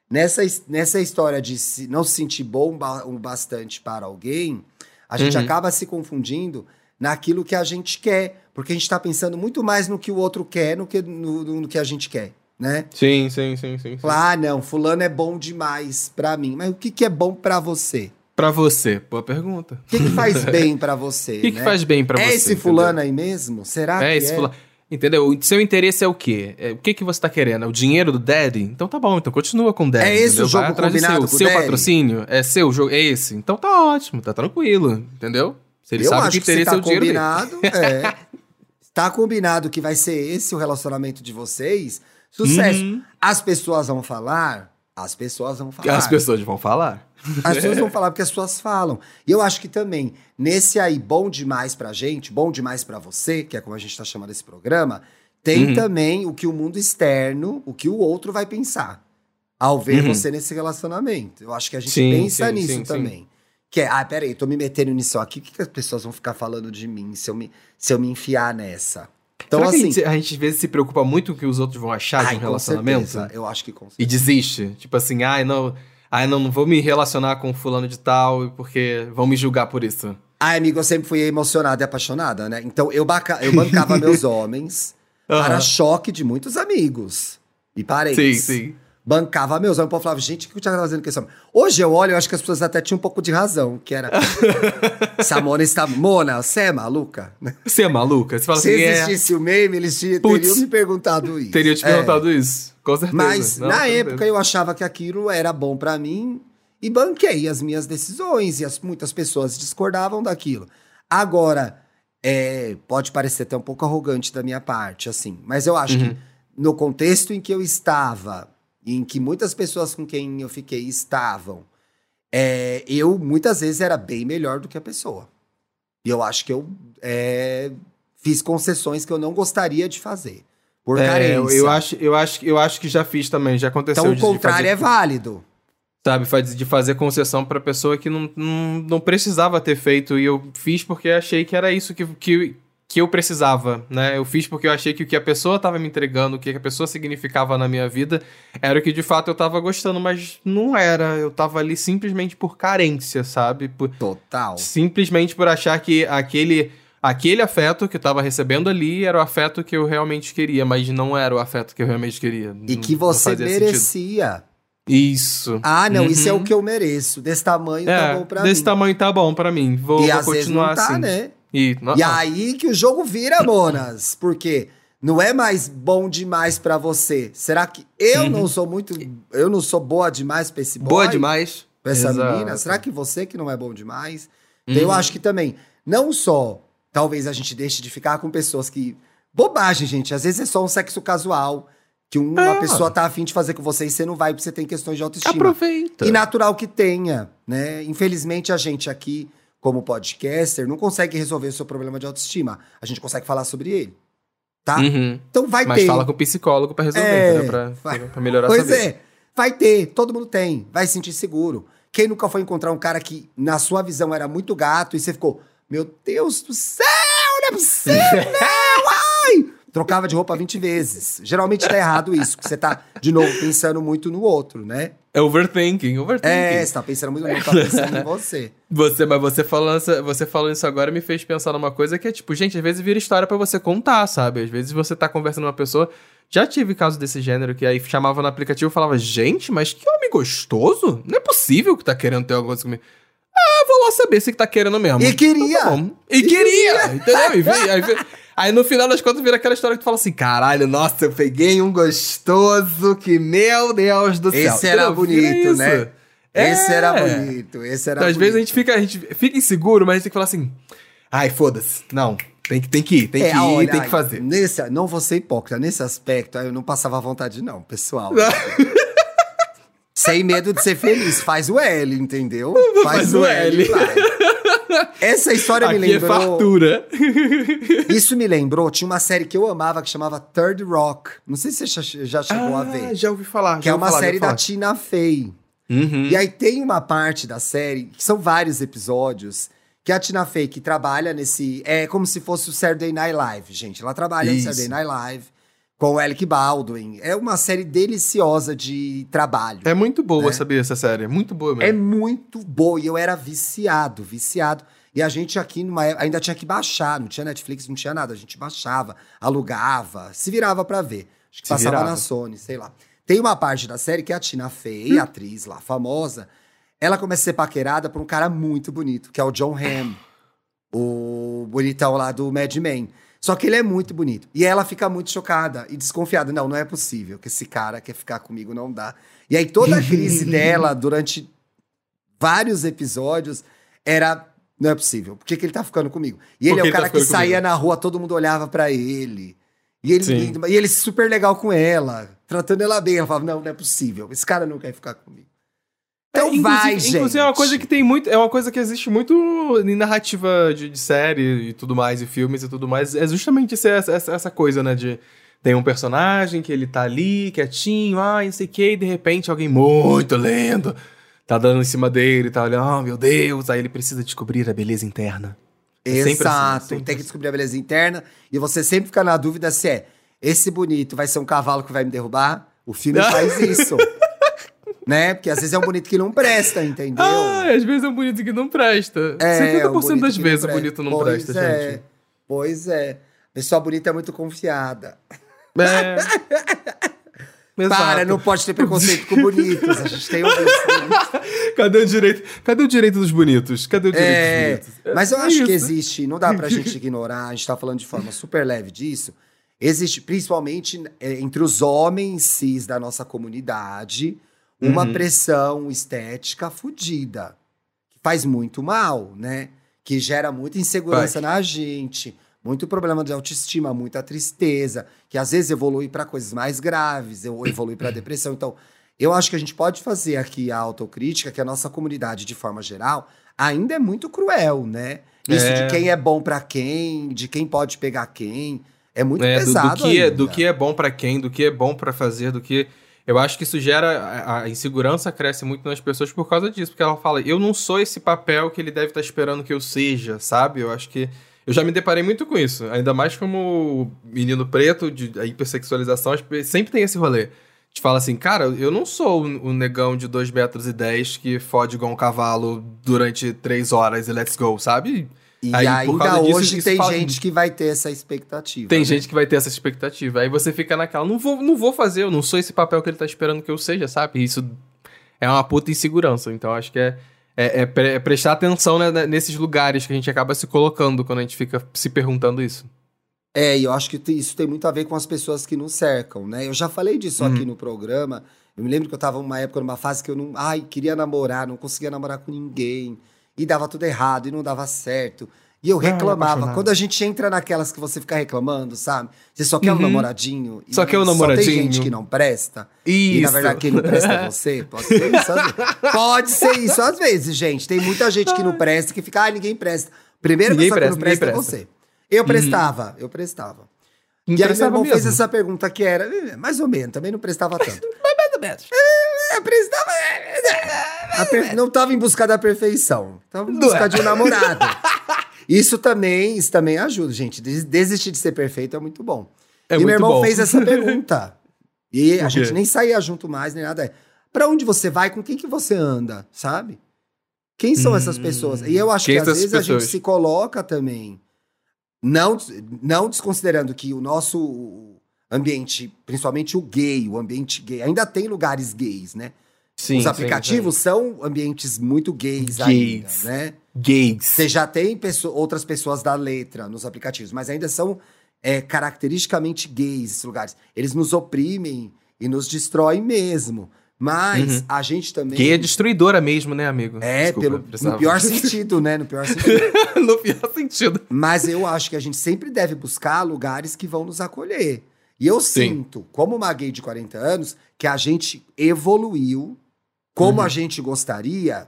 nessa, nessa história de se- não se sentir bom o bastante para alguém, a gente Uhum. acaba se confundindo naquilo que a gente quer, porque a gente está pensando muito mais no que o outro quer no que no, no- no que a gente quer, né? Sim, sim, sim, sim. sim. Ah, não, fulano é bom demais pra mim. Mas o que, que é bom pra você? Pra você, boa pergunta. O que, que faz (laughs) bem pra você? O que, que né? faz bem pra é você? esse entendeu? fulano aí mesmo? Será É que esse é? fulano. Entendeu? O seu interesse é o quê? É, o que, que você tá querendo? É o dinheiro do Daddy? Então tá bom, então continua com o Daddy. É esse entendeu? o jogo Vai atrás do combinado seu, com seu Daddy? patrocínio? É seu jogo? É esse? Então tá ótimo, tá tranquilo, entendeu? Se ele Eu sabe acho que que, interesse tá é o dinheiro dele. combinado, (laughs) é. Tá combinado que vai ser esse o relacionamento de vocês. Sucesso. Uhum. As pessoas vão falar, as pessoas vão falar. As pessoas vão falar. As pessoas vão (laughs) falar porque as pessoas falam. E eu acho que também, nesse aí bom demais pra gente, bom demais pra você, que é como a gente tá chamando esse programa, tem Uhum. também o que o mundo externo, o que o outro vai pensar ao ver Uhum. você nesse relacionamento. Eu acho que a gente Sim, pensa sim, nisso sim, também. Que é, ah, peraí, tô me metendo nisso aqui, o que, que as pessoas vão ficar falando de mim se eu me, se eu me enfiar nessa? Então, Será assim. a gente, a gente às vezes se preocupa muito com o que os outros vão achar ai, de um relacionamento? certeza, eu acho que com E certeza. desiste? Tipo assim, ai não, ai não, não vou me relacionar com fulano de tal porque vão me julgar por isso. Ai, amigo, eu sempre fui emocionada e apaixonada, né? Então eu, baca... eu bancava (laughs) meus homens para Aham. choque de muitos amigos e parentes. Sim, sim. Bancava meus homens. O povo falava, gente, o que o Thiago tá fazendo com esse homem? Hoje eu olho, eu acho que as pessoas até tinham um pouco de razão, que era. (laughs) Essa Mona está. Mona, você é maluca? Você é maluca? Você fala Se assim, é, existisse o meme, eles te- teriam me perguntado isso. teria te É. perguntado isso. Com certeza. Mas Não, na época certeza. eu achava que aquilo era bom pra mim e banquei as minhas decisões e as, muitas pessoas discordavam daquilo. Agora, é, pode parecer até um pouco arrogante da minha parte, assim, mas eu acho Uhum. que no contexto em que eu estava, e em que muitas pessoas com quem eu fiquei estavam, é, eu muitas vezes era bem melhor do que a pessoa. E eu acho que eu é, fiz concessões que eu não gostaria de fazer. Por É, carência. eu, eu acho, eu, acho, eu acho que já fiz também, já aconteceu. então o contrário fazer- é válido. Sabe, faz- de fazer concessão pra pessoa que não, não, não precisava ter feito. E eu fiz porque achei que era isso que, que, que eu precisava, né? Eu fiz porque eu achei que o que a pessoa tava me entregando, o que a pessoa significava na minha vida, era o que de fato eu tava gostando, mas não era. Eu tava ali simplesmente por carência, sabe? Por, Total. simplesmente por achar que aquele. Aquele afeto que eu tava recebendo ali era o afeto que eu realmente queria, mas não era o afeto que eu realmente queria. E Não- que você fazia sentido. merecia. Isso. Ah, não, isso é Uhum. o que eu mereço. Desse tamanho tá É, bom pra desse mim. tamanho tá bom pra mim. Vou, e vou continuar tá, assim. né? E, não, E não. aí que o jogo vira, Monas. Porque não é mais bom demais pra você. Será que eu Uhum. não sou muito. Eu não sou boa demais pra esse boy? Boa demais. Pra essa Exato. menina? Será que você que não é bom demais? Então eu Uhum. acho que também, não só talvez a gente deixe de ficar com pessoas que. Bobagem, gente. Às vezes é só um sexo casual. Que uma É. pessoa tá afim de fazer com você e você não vai porque você tem questões de autoestima. Aproveita. E natural que tenha, né? Infelizmente, a gente aqui, como podcaster, não consegue resolver o seu problema de autoestima. A gente consegue falar sobre ele. Tá? Uhum. Então vai Mas ter. fala com o psicólogo pra resolver, É, entendeu? Pra, vai- pra melhorar Pois sua vida. é, vai ter, todo mundo tem, vai se sentir seguro. Quem nunca foi encontrar um cara que, na sua visão, era muito gato e você ficou, meu Deus do céu, não é possível, (laughs) não, ai! Trocava de roupa 20 vezes. Geralmente tá errado isso, porque você tá, de novo, pensando muito no outro, né? É overthinking, overthinking. É, você tá pensando muito no outro, tá pensando em você. (laughs) Você, mas você falando, você falando isso agora me fez pensar numa coisa que é tipo, gente, às vezes vira história pra você contar, sabe? Às vezes você tá conversando com uma pessoa. Já tive caso desse gênero que aí chamava no aplicativo e falava, gente, mas que homem gostoso? Não é possível que tá querendo ter alguma coisa comigo. Ah, vou lá saber se que tá querendo mesmo. E queria. Então tá bom. E, queria, entendeu? E aí, aí no final das contas vira aquela história que tu fala assim: caralho, nossa, eu peguei um gostoso que, meu Deus do céu. Esse era Entendeu? Bonito, né? É. Esse era bonito, esse era Então, às bonito. vezes a gente fica, a gente fica inseguro, mas a gente tem que falar assim: ai, foda-se. Não, tem que, tem que ir, tem É, que ir, olha, tem que fazer. Nesse, não vou ser hipócrita, nesse aspecto, aí eu não passava vontade, não, pessoal. Sem medo de ser feliz. Faz o L, entendeu? Faz o L. vai. Essa história me Aqui é lembrou. fartura. Isso me lembrou, tinha uma série que eu amava que chamava Third Rock. Não sei se você já- chegou a ver. Ah, já ouvi falar. Que é uma falar, série da. Tina Fey. Uhum. E aí tem uma parte da série, que são vários episódios, que a Tina Fey, que trabalha nesse. É como se fosse o Saturday Night Live, gente. Ela trabalha Isso. no Saturday Night Live com o Alec Baldwin. É uma série deliciosa de trabalho. É muito boa, né? sabia, essa série. É muito boa É mesmo. muito boa. E eu era viciado, viciado. E a gente aqui numa época, ainda tinha que baixar, não tinha Netflix, não tinha nada. A gente baixava, alugava, se virava pra ver. Acho que Se passava virava. na Sony, sei lá. Tem uma parte da série que é a Tina Fey, Hum. atriz lá, famosa. Ela começa a ser paquerada por um cara muito bonito, que é o John Hamm. o bonitão lá do Mad Men. Só que ele é muito bonito. E ela fica muito chocada e desconfiada. Não, não é possível que esse cara quer ficar comigo, não dá. E aí toda a crise (laughs) dela durante vários episódios era não é possível. Por que, que ele tá ficando comigo? E ele é que o tá cara que ficando saía comigo? na rua, todo mundo olhava pra ele. E ele, Sim. e ele super legal com ela, tratando ela bem. Ela falava: "Não, não é possível. Esse cara não quer ficar comigo". Então É, vai, inclusive, gente. Inclusive, é uma coisa que tem muito. É uma coisa que existe muito em narrativa de, de série e tudo mais, e filmes e tudo mais. É justamente essa, essa, essa coisa, né? De tem um personagem que ele tá ali, quietinho, ah, não sei o que, e de repente alguém muito lendo tá dando em cima dele, tá olhando, oh meu Deus, aí ele precisa descobrir a beleza interna. É assim, Exato. sempre tem que assim. descobrir a beleza interna. E você sempre fica na dúvida se é esse bonito vai ser um cavalo que vai me derrubar. O filme faz isso. (laughs) né? Porque às vezes é um bonito que não presta, entendeu? Ah, às vezes é um bonito que não presta. É, 70% um bonito das que vezes o bonito não Pois presta, é. gente. Pois é. Pessoa bonita é muito confiada. É. (laughs) Exato. Para, não pode ter preconceito com bonitos. A gente tem um (laughs) Cadê o direito? Cadê o direito dos bonitos? Cadê o direito É, dos bonitos? mas eu É acho que isso. existe, não dá pra (laughs) gente ignorar, a gente tá falando de forma super leve disso. Existe, principalmente é, entre os homens cis da nossa comunidade, uma Uhum. pressão estética fodida. Que faz muito mal, né? Que gera muita insegurança na gente, muito problema de autoestima, muita tristeza, que às vezes evolui pra coisas mais graves, ou evolui pra depressão. Então, eu acho que a gente pode fazer aqui a autocrítica, que a nossa comunidade, de forma geral, ainda é muito cruel, né? Isso É. de quem é bom pra quem, de quem pode pegar quem. É muito É, do- pesado. do, que é, do que é bom pra quem, do que é bom pra fazer, do que. Eu acho que isso gera. A, insegurança cresce muito nas pessoas por causa disso. Porque ela fala, eu não sou esse papel que ele deve estar esperando que eu seja, sabe? Eu acho que. Eu já me deparei muito com isso. Ainda mais como menino preto, de a hipersexualização, sempre tem esse rolê. Te fala assim, cara, eu não sou o negão de 2 metros e 10 que fode igual um cavalo durante 3 horas e let's go, sabe? E Aí, ainda disso, hoje tem gente que vai ter essa expectativa. Tem né? gente que vai ter essa expectativa. Aí você fica naquela, não vou, não vou fazer, eu não sou esse papel que ele tá esperando que eu seja, sabe? Isso é uma puta insegurança. Então acho que é, é, é pre- é prestar atenção né, né, nesses lugares que a gente acaba se colocando quando a gente fica se perguntando isso. É, e eu acho que isso tem muito a ver com as pessoas que nos cercam, né? Eu já falei disso Uhum. aqui no programa. Eu me lembro que eu tava numa época, numa fase que eu não. Ai, queria namorar, não conseguia namorar com ninguém. E dava tudo errado e não dava certo. E eu Ah, reclamava. apaixonado. Quando a gente entra naquelas que você fica reclamando, sabe? Você só quer um Uhum. namoradinho. e Só quer um Só namoradinho. tem gente que não presta. Isso. E na verdade quem não presta é você. Pode ser isso às vezes. (laughs) Pode ser isso às vezes, gente. Tem muita gente que não presta, que fica, ah, ninguém presta. Primeira Ninguém pessoa presta, que não presta, ninguém é você. Eu prestava, eu prestava. E aí meu irmão fez mesmo. essa pergunta que era, eh, mais ou menos, também não prestava tanto. (laughs) Mais ou menos. É, per- Não estava em busca da perfeição. Estava em busca de um namorado. (laughs) Isso também, isso também ajuda, gente. Des- Desistir de ser perfeito é muito bom. É e meu muito irmão bom. fez essa pergunta. (laughs) E a gente nem saía junto mais, nem nada. Pra onde você vai? Com quem que você anda? Sabe? Quem são essas Hum, pessoas? E eu acho que às essas vezes a gente pessoas? se coloca também. Não, não desconsiderando que o nosso ambiente, principalmente o gay, o ambiente gay, ainda tem lugares gays, né? Sim, Os sim, aplicativos são ambientes muito gays, Gays. ainda, né? sim. Gays. Você já tem outras pessoas da letra nos aplicativos, mas ainda são é, caracteristicamente gays esses lugares. Eles nos oprimem e nos destroem mesmo. Mas Uhum. a gente também. Gay é destruidora mesmo, né, amigo? É, Desculpa, pelo, precisava. no pior (laughs) sentido, né? No pior sentido. (laughs) no pior sentido. Mas eu acho que a gente sempre deve buscar lugares que vão nos acolher. E eu Sim. sinto, como uma gay de 40 anos, que a gente evoluiu como Uhum. a gente gostaria,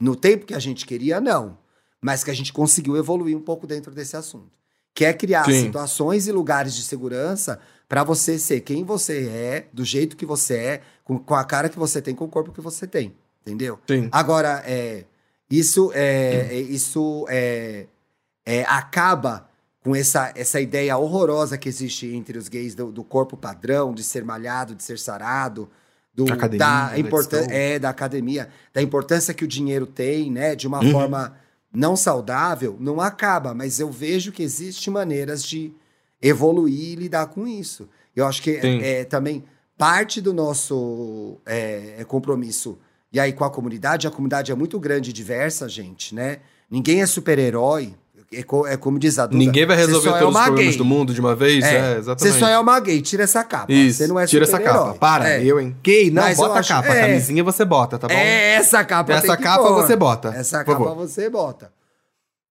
no tempo que a gente queria, não. Mas que a gente conseguiu evoluir um pouco dentro desse assunto. Que é criar Sim. situações e lugares de segurança para você ser quem você é, do jeito que você é, com, com a cara que você tem, com o corpo que você tem. Entendeu? Sim. Agora, é, isso, é, é- isso é, é, acaba com essa, essa ideia horrorosa que existe entre os gays do, do corpo padrão, de ser malhado, de ser sarado, do, Academia, da, let's importância é, da academia, da importância que o dinheiro tem, né? De uma Uhum. forma não saudável, não acaba, mas eu vejo que existem maneiras de evoluir e lidar com isso. Eu acho que é, é também parte do nosso é, é compromisso. E aí, com a comunidade, a comunidade é muito grande e diversa, gente, né? Ninguém é super-herói. É, co- é como diz a Duda. Ninguém vai resolver só é todos os problemas gay. do mundo de uma vez. É, É, exatamente. Você só é uma gay, tira essa capa. Isso, Você não é tira essa capa. Para, É. eu, hein? Gay, não, Mas bota a acho- capa. é. Camisinha você bota, tá bom? É, essa capa Essa capa pôr. você bota, Essa capa favor. você bota.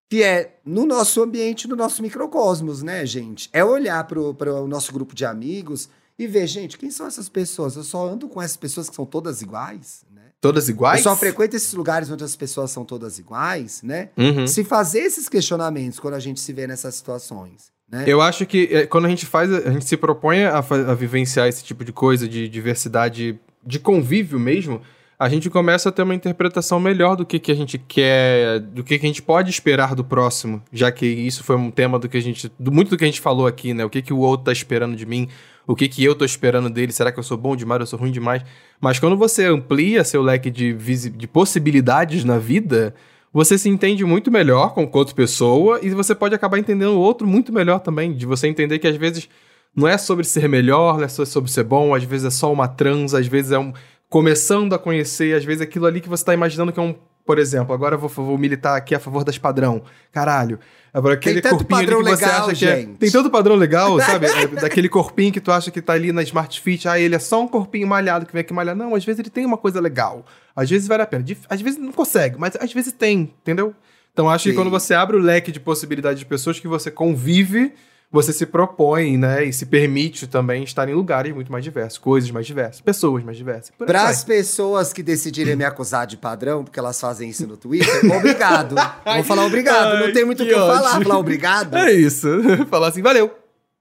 Que é no nosso ambiente, no nosso microcosmos, né, gente? É olhar pro, pro nosso grupo de amigos e ver, gente, quem são essas pessoas? Eu só ando com essas pessoas que são todas iguais? Todas iguais? Eu só frequento esses lugares onde as pessoas são todas iguais, né? Uhum. Se fazer esses questionamentos quando a gente se vê nessas situações, né? Eu acho que é, quando a gente faz, a gente se propõe a, a vivenciar esse tipo de coisa, de diversidade, de convívio mesmo, a gente começa a ter uma interpretação melhor do que, que a gente quer, do que, que a gente pode esperar do próximo, já que isso foi um tema do que a gente, do muito do que a gente falou aqui, né? O que, que o outro tá esperando de mim, o que, que eu tô esperando dele, será que eu sou bom demais, eu sou ruim demais? Mas quando você amplia seu leque de, de possibilidades na vida, você se entende muito melhor com outra pessoa e você pode acabar entendendo o outro muito melhor também. De você entender que às vezes não é sobre ser melhor, não é sobre ser bom, às vezes é só uma transa, às vezes é um. começando a conhecer, às vezes é aquilo ali que você tá imaginando que é um. Por exemplo, agora eu vou, vou militar aqui a favor das padrão. Caralho. Agora, aquele tanto corpinho padrão que você legal, acha que é. gente. Tem tanto padrão legal, (laughs) sabe? É daquele corpinho que tu acha que tá ali na Smart Fit. Ah, ele é só um corpinho malhado que vem aqui malhar. Não, às vezes ele tem uma coisa legal. Às vezes vale a pena. Às vezes não consegue, mas às vezes tem, entendeu? Então acho que Sim. quando você abre o leque de possibilidades de pessoas que você convive, você se propõe, né? E se permite também estar em lugares muito mais diversos, coisas mais diversas, pessoas mais diversas. Para as pessoas que decidirem me acusar de padrão, porque elas fazem isso no Twitter, obrigado. (laughs) Vou falar obrigado. Ai, não tem muito o que que eu falar. Falar obrigado. É isso. (laughs) Falar assim, valeu.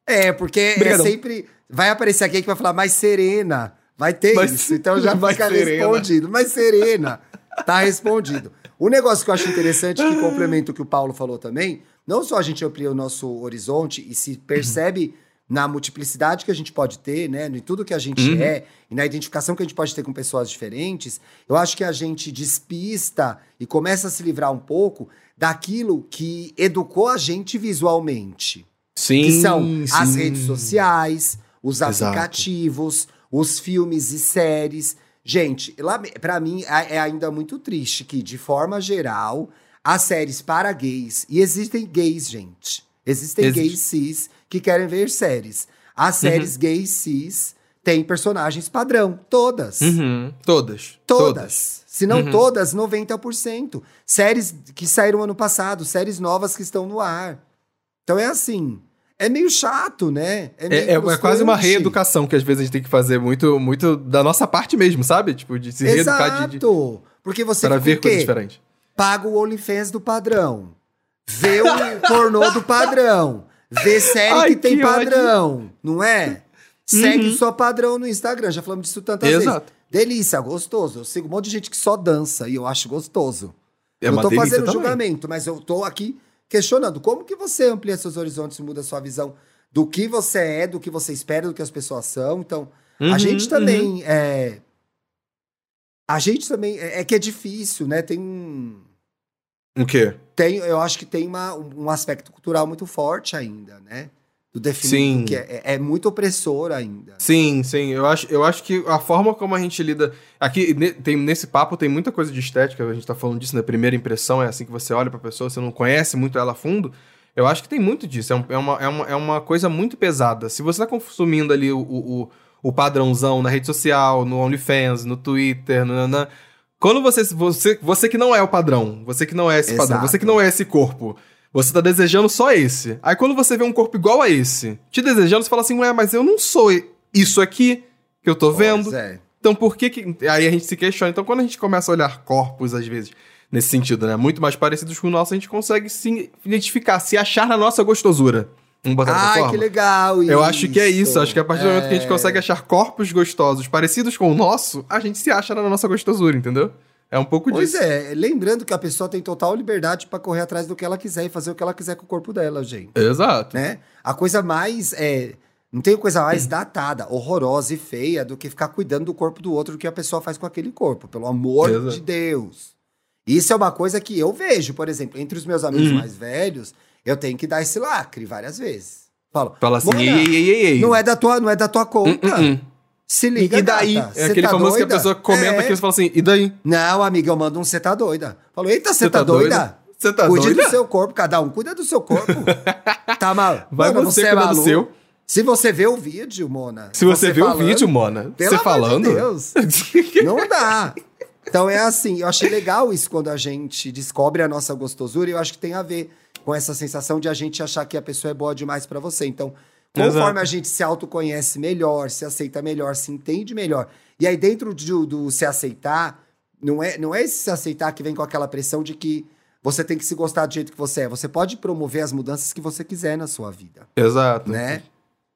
É, porque Obrigadão. é sempre. Vai aparecer aqui que vai falar mais serena. Vai ter Mais- isso. Então já (laughs) fica serena. respondido. Mais serena. Tá respondido. O negócio que eu acho interessante, que complementa o que o Paulo falou também, não só a gente amplia o nosso horizonte e se percebe na multiplicidade que a gente pode ter, né? Em tudo que a gente Uhum. é, e na identificação que a gente pode ter com pessoas diferentes, eu acho que a gente despista e começa a se livrar um pouco daquilo que educou a gente visualmente Sim. que são as sim. redes sociais, os Exato. aplicativos, os filmes e séries. Gente, pra mim é ainda muito triste que, de forma geral, as séries para gays, e existem gays, gente. Existem Existe. gays cis que querem ver séries. As Uhum. séries gays cis têm personagens padrão, todas. Uhum. Todas. Todas. Se não Uhum. todas, 90%. Séries que saíram ano passado, séries novas que estão no ar. Então é assim. É meio chato, né? meio É, é- é quase uma reeducação que às vezes a gente tem que fazer muito, muito da nossa parte mesmo, sabe? Tipo, de se reeducar de, de, Exato. Porque você para ver coisas diferentes. Paga o OnlyFans do padrão. Vê o (laughs) pornô do padrão. Vê série Ai, que tem que ódio. padrão. Não é? Segue Uhum. só padrão no Instagram. Já falamos disso tantas Exato. vezes. Delícia, gostoso. Eu sigo um monte de gente que só dança e eu acho gostoso. É não uma tô fazendo também. julgamento, mas eu tô aqui questionando como que você amplia seus horizontes e muda sua visão do que você é, do que você espera, do que as pessoas são. Então, a Uhum, gente também é. A gente também. É, é que é difícil, né? Tem um. O quê? Tem, eu acho que tem uma, um aspecto cultural muito forte ainda, né? Do definir Sim. que é, é, é muito opressor ainda. Sim, sim. Eu acho, eu acho que a forma como a gente lida. Aqui, ne- tem, nesse papo, tem muita coisa de estética, a gente tá falando disso na primeira impressão, é assim que você olha pra pessoa, você não conhece muito ela a fundo. Eu acho que tem muito disso. É, um- é uma, é, uma, é uma coisa muito pesada. Se você tá consumindo ali o, o, o- padrãozão na rede social, no OnlyFans, no Twitter, no, nanã, quando você, você. Você que não é o padrão, você que não é esse padrão, Exato. você que não é esse corpo. Você tá desejando só esse. Aí quando você vê um corpo igual a esse, te desejando, você fala assim, ué, mas eu não sou isso aqui que eu tô vendo. Pois é. Então por que que... Aí a gente se questiona. Então quando a gente começa a olhar corpos, às vezes, nesse sentido, né? Muito mais parecidos com o nosso, a gente consegue se identificar, se achar na nossa gostosura. Vamos botar dessa Ai, forma? que legal Eu acho que é isso. Acho que a partir do momento que a gente É. consegue achar corpos gostosos parecidos com o nosso, a gente se acha na nossa gostosura, entendeu? É um pouco Pois disso. é, lembrando que a pessoa tem total liberdade pra correr atrás do que ela quiser e fazer o que ela quiser com o corpo dela, gente. Exato. Né? A coisa mais é, não tem coisa mais datada, horrorosa e feia do que ficar cuidando do corpo do outro do que a pessoa faz com aquele corpo, pelo amor Exato. de Deus. Isso é uma coisa que eu vejo, por exemplo, entre os meus amigos Uhum. mais velhos, eu tenho que dar esse lacre várias vezes. Falo, Fala assim, "Mona, ei, ei, ei, ei, não é da tua, não é da tua conta. hum, hum. Se E, liga, e daí? gata, é aquele tá famoso que a doida? pessoa comenta É. aquilo e fala assim, e daí? Não, amiga, eu mando um você tá doida. Falou, eita, você Cê tá, tá doida? doida? Você tá Cuide doida? do seu corpo, cada um cuida do seu corpo. (laughs) tá mal. Vai Mona, você é cuidar do maluco. seu. Se você vê o vídeo, Mona. Se você, vê falando, o vídeo, Mona, você falando. De Deus, (laughs) não dá. Então é assim, eu achei legal isso quando a gente descobre a nossa gostosura e eu acho que tem a ver com essa sensação de a gente achar que a pessoa é boa demais pra você. Então, conforme Exato. a gente se autoconhece melhor, se aceita melhor, se entende melhor. E aí dentro do, do se aceitar, não é, não é esse se aceitar que vem com aquela pressão de que você tem que se gostar do jeito que você é. Você pode promover as mudanças que você quiser na sua vida, Exato. né?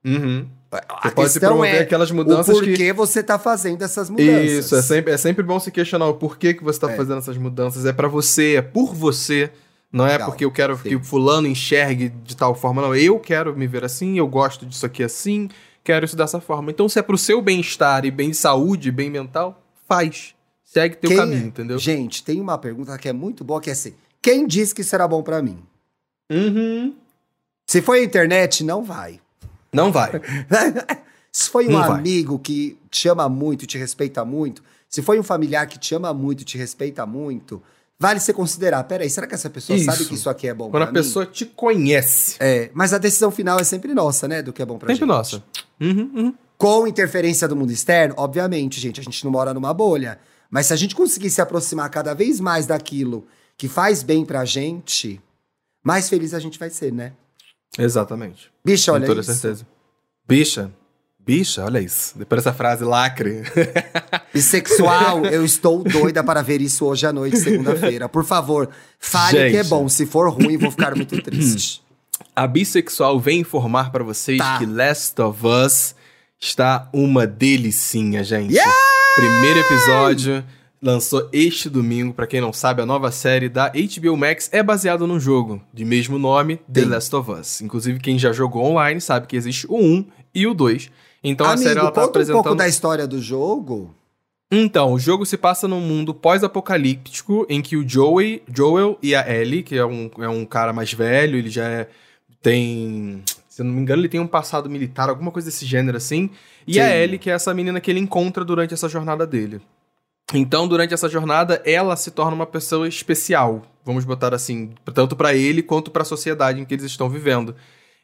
Uhum. A Você pode questão promover é aquelas o mudanças porquê que... você tá fazendo essas mudanças. Isso, é sempre, é sempre bom se questionar o porquê que você tá É. fazendo essas mudanças. É pra você, é por você. Não é Legal, porque eu quero sim. que o fulano enxergue de tal forma, não. Eu quero me ver assim, eu gosto disso aqui assim, quero isso dessa forma. Então, se é pro seu bem-estar e bem de saúde, bem mental, faz. Segue teu Quem- caminho, entendeu? Gente, tem uma pergunta que é muito boa, que é assim: quem disse que será bom pra mim? Uhum. Se foi a internet, não vai. Não vai. (laughs) Se foi um Não vai. amigo que te ama muito, te respeita muito, se foi um familiar que te ama muito, te respeita muito, vale você considerar. Peraí, será que essa pessoa sabe Isso. que isso aqui é bom Quando a mim? pessoa te conhece. É, mas a decisão final é sempre nossa, né? Do que é bom pra Sempre gente. nossa. Uhum, uhum. Com interferência do mundo externo, obviamente, gente, a gente não mora numa bolha. Mas se a gente conseguir se aproximar cada vez mais daquilo que faz bem pra gente, mais feliz a gente vai ser, né? Exatamente. Bicha, olha Com toda isso. certeza. Bicha. Bicha, olha isso. Depois dessa frase lacre. (laughs) Bissexual, eu estou doida para ver isso hoje à noite, segunda-feira. Por favor, fale Gente. que é bom. Se for ruim, vou ficar muito (clears throat) triste. A bissexual vem informar para vocês Tá. que Last of Us está uma delicinha, gente. Yeah! Primeiro episódio lançou este domingo. Pra quem não sabe, a nova série da HBO Max é baseada num jogo de mesmo nome, The Sim. Last of Us. Inclusive, quem já jogou online sabe que existe o 1 e o 2. Então a Amigo, série ela tá conta um apresentando. pouco da história do jogo. Então, o jogo se passa num mundo pós-apocalíptico em que o Joey, Joel e a Ellie, que é um, é um cara mais velho, ele já é- tem. Se eu não me engano, ele tem um passado militar, alguma coisa desse gênero assim. E Sim. a Ellie, que é essa menina que ele encontra durante essa jornada dele. Então, durante essa jornada, ela se torna uma pessoa especial, vamos botar assim, tanto pra ele quanto pra sociedade em que eles estão vivendo.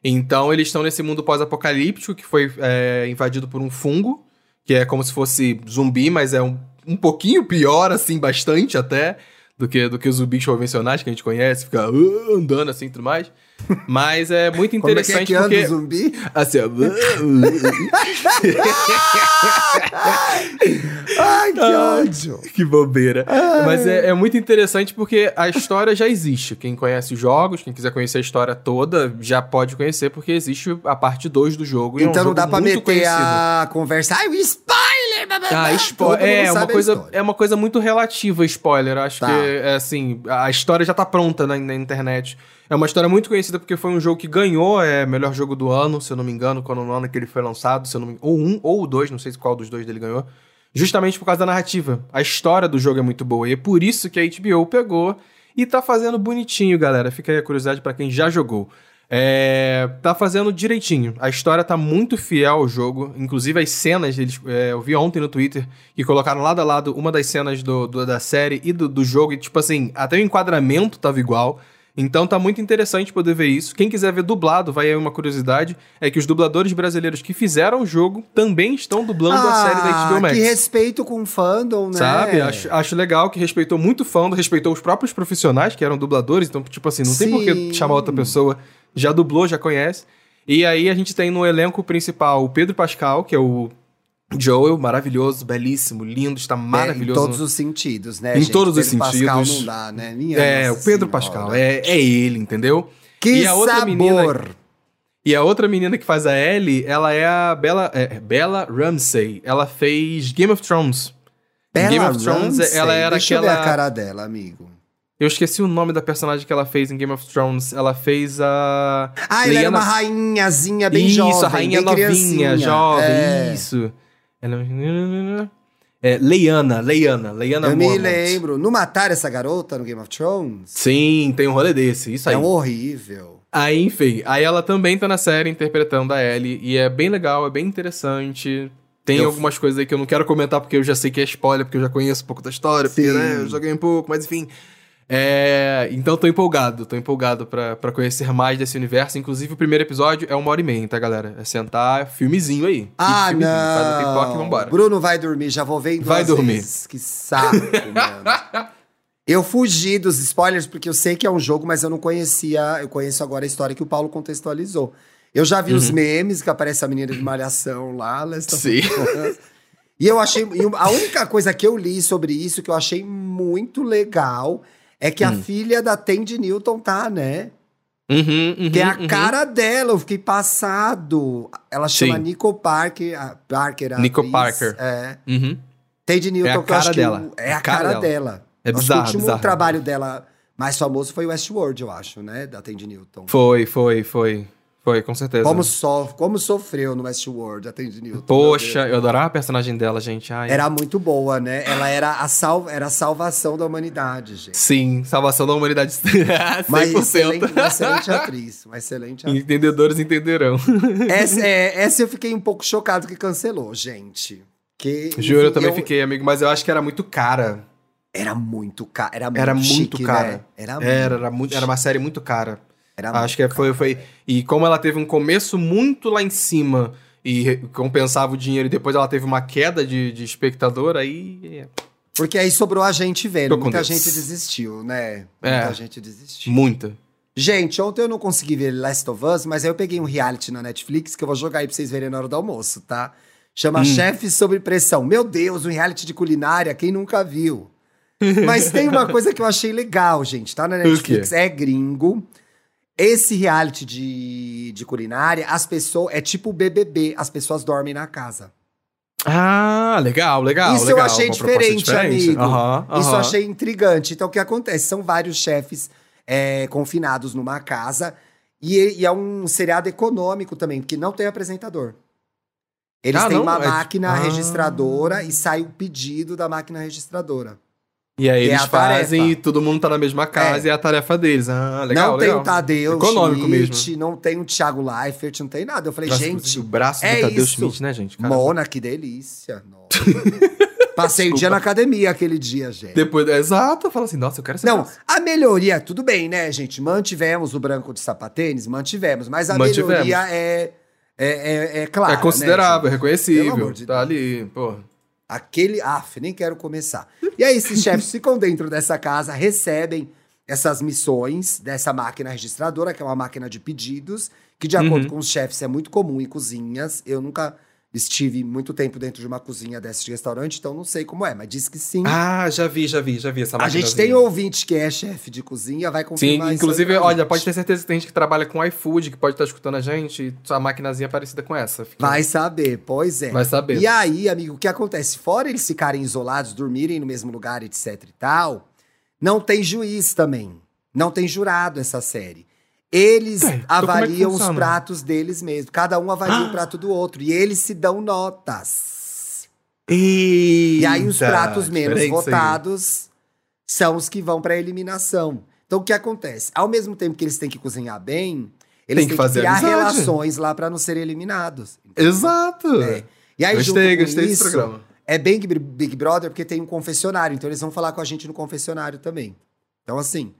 Então, eles estão nesse mundo pós-apocalíptico que foi é, invadido por um fungo, que é como se fosse zumbi, mas é um, um pouquinho pior, assim, bastante até, do que, do que os zumbis convencionais que a gente conhece, fica uh, andando assim e tudo mais. Mas é muito Como é que é interessante que anda porque. zumbi? Assim, ó, Ai, que Ai. ódio. que bobeira. Mas é, é muito interessante porque a história já existe. Quem conhece os jogos, quem quiser conhecer a história toda, já pode conhecer, porque existe a parte 2 do jogo. e é um Então não dá pra meter conhecido. a conversa. Ai, o spoiler! Ah, spoiler. É, sabe uma coisa, é uma coisa muito relativa, spoiler. Acho Tá. que, é, assim, a história já tá pronta na, na internet. É uma história muito conhecida porque foi um jogo que ganhou é, melhor jogo do ano, se eu não me engano, quando no ano que ele foi lançado, se eu não me... ou um ou dois, não sei qual dos dois dele ganhou. Justamente por causa da narrativa. A história do jogo é muito boa. E é por isso que a HBO pegou e tá fazendo bonitinho, galera. Fica aí a curiosidade pra quem já jogou. É, tá fazendo direitinho. A história tá muito fiel ao jogo. Inclusive as cenas, eles, é, eu vi ontem no Twitter que colocaram lado a lado uma das cenas do, do- da série e do, do jogo. E tipo assim, até o enquadramento tava igual. Então tá muito interessante poder ver isso. Quem quiser ver dublado, vai aí uma curiosidade, é que os dubladores brasileiros que fizeram o jogo também estão dublando a série da HBO Max. Ah, Que respeito com o fandom, né? Sabe? Acho, acho legal que respeitou muito fã, respeitou os próprios profissionais que eram dubladores, então, tipo assim, não tem por que Sim. chamar outra pessoa, já dublou, já conhece. E aí a gente tem no elenco principal o Pedro Pascal, que é o Joel, maravilhoso, belíssimo, lindo, está É, maravilhoso. em todos os sentidos, né, Em gente? todos os Pedro Pascal sentidos. não dá, né? Minha É, o Pedro Senhora. Pascal, é, é ele, entendeu? Que E a outra sabor! menina- E a outra menina que faz a Ellie, ela é a Bella, é, Bella Ramsey. Ela fez Game of Thrones. Bella Game of Thrones, Ramsey. ela era Deixa eu ver aquela- a cara dela, amigo. Eu esqueci o nome da personagem que ela fez em Game of Thrones. Ela fez a. Ah, ela era Leana- uma rainhazinha bem isso, jovem. a rainha novinha, criancinha. jovem. É. Isso. Ela... É, Leiana, Leiana, Leiana Eu me Mormont. lembro. Não mataram essa garota no Game of Thrones? Sim, tem um rolê desse, isso aí. É um horrível. Aí, enfim, aí ela também tá na série interpretando a Ellie, e é bem legal, é bem interessante. Tem Eu- algumas coisas aí que eu não quero comentar porque eu já sei que é spoiler, porque eu já conheço um pouco da história, porque Sim. né, eu joguei um pouco, mas enfim. É, então tô empolgado, tô empolgado pra, pra conhecer mais desse universo. Inclusive, o primeiro episódio é uma hora e meia, tá, galera? É sentar, filmezinho aí. Ah, filmezinho, Faz a pipoca e não. vambora. Bruno vai dormir, já vou ver em Vai duas dormir. vezes. Que saco, mano. (laughs) Eu fugi dos spoilers porque eu sei que é um jogo, mas eu não conhecia. Eu conheço agora a história que o Paulo contextualizou. Eu já vi os memes que aparece a menina de malhação lá. Uhum. Sim. E eu achei. e A única coisa que eu li sobre isso que eu achei muito legal é que a Hum. filha da Tandy Newton tá, né? Uhum, uhum, Que é a uhum. cara dela, eu fiquei passado. Ela chama Sim. Nico Parker, a Parker, a Nico atriz. Parker. É. Uhum. Tandy Newton, É a cara dela. o- é a cara, dela. É Acho que bizarro, O último bizarro. trabalho dela mais famoso foi o Westworld, eu acho, né? Da Tandy Newton. Foi, foi, foi. Foi, com certeza. Como, so, como sofreu no Westworld a Tandy Newton. Poxa, eu adorava a personagem dela, gente. Ai. Era muito boa, né? Ela era a, sal, era a salvação da humanidade, gente. Sim, salvação da humanidade (laughs) 100%. Uma excelente, uma excelente atriz. Uma excelente atriz. Entendedores entenderão. (laughs) Essa, é, essa eu fiquei um pouco chocado que cancelou, gente. Que, Juro, eu enfim, também fiquei, amigo, mas eu acho que era muito cara. Era muito caro. Era muito, Era muito chique, cara. Né? Era, Era, era, muito, era uma série muito cara. Era acho que foi, foi. E como ela teve um começo muito lá em cima e compensava o dinheiro, e depois ela teve uma queda de, de espectador, aí. Porque aí sobrou a gente vendo. Muita Deus. gente desistiu, né? É. Muita gente desistiu. Muita. Gente, ontem eu não consegui ver Last of Us, mas aí eu peguei um reality na Netflix que eu vou jogar aí pra vocês verem na hora do almoço, tá? Chama Hum. Chefes Sob Pressão. Meu Deus, um reality de culinária, quem nunca viu? Mas tem uma (laughs) coisa que eu achei legal, gente. Tá na Netflix, é gringo. Esse reality de, de culinária, as pessoas. É tipo o BBB, as pessoas dormem na casa. Ah, legal, legal. Isso legal. eu achei proposta diferente, amigo. Isso eu achei intrigante. Então, o que acontece? São vários chefes é, confinados numa casa. E, e é um seriado econômico também, porque não tem apresentador. Eles Ah, têm não? uma É- máquina Ah. registradora e sai o pedido da máquina registradora. E aí É eles fazem tarefa. e todo mundo tá na mesma casa É. e é a tarefa deles. Ah, legal, não legal. tem o Tadeu Econômico Schmidt, não tem o Thiago Leifert, não tem nada. Eu falei, Nossa, gente, o braço é do Tadeu isso. Schmidt, né, gente? Cara, Mona, que delícia. Nossa. (laughs) Passei o dia Desculpa. na academia aquele dia, gente. Depois, exato, fala assim, nossa, eu quero ser Não, braço. a melhoria, tudo bem, né, gente? Mantivemos o branco de sapatênis, mantivemos, mas a Mantivemos. melhoria é, é, é, é clara. é considerável, é né, gente? reconhecível. Pelo amor de tá Deus. ali, pô. Aquele. Af, nem quero começar. E aí, esses chefes (laughs) ficam dentro dessa casa, recebem essas missões dessa máquina registradora, que é uma máquina de pedidos, que, de acordo Uhum. com os chefes, é muito comum em cozinhas. Eu nunca estive muito tempo dentro de uma cozinha desse restaurante, então não sei como é, mas diz que sim. Ah, já vi, já vi, já vi essa a gente tem ouvinte que é chefe de cozinha, vai Sim, confirmar isso inclusive, olha, pode ter certeza que tem gente que trabalha com iFood, que pode estar escutando a gente, sua maquinazinha é parecida com essa. Fica- Vai saber, pois é. Vai saber. E aí, amigo, o que acontece? Fora eles ficarem isolados, dormirem no mesmo lugar, etc e tal, não tem juiz também. Não tem jurado essa série. Eles Ué, então é avaliam os funciona? pratos deles mesmo. Cada um avalia Ah. o prato do outro. E eles se dão notas. E E aí os pratos menos votados são os que vão pra eliminação. Então o que acontece? Ao mesmo tempo que eles têm que cozinhar bem, eles Tem que têm que, fazer criar amizade. relações lá pra não serem eliminados. Exato. É. E aí, gostei, gostei desse isso, programa. É bem Big Brother porque tem um confessionário, então eles vão falar com a gente no confessionário também. Então, assim,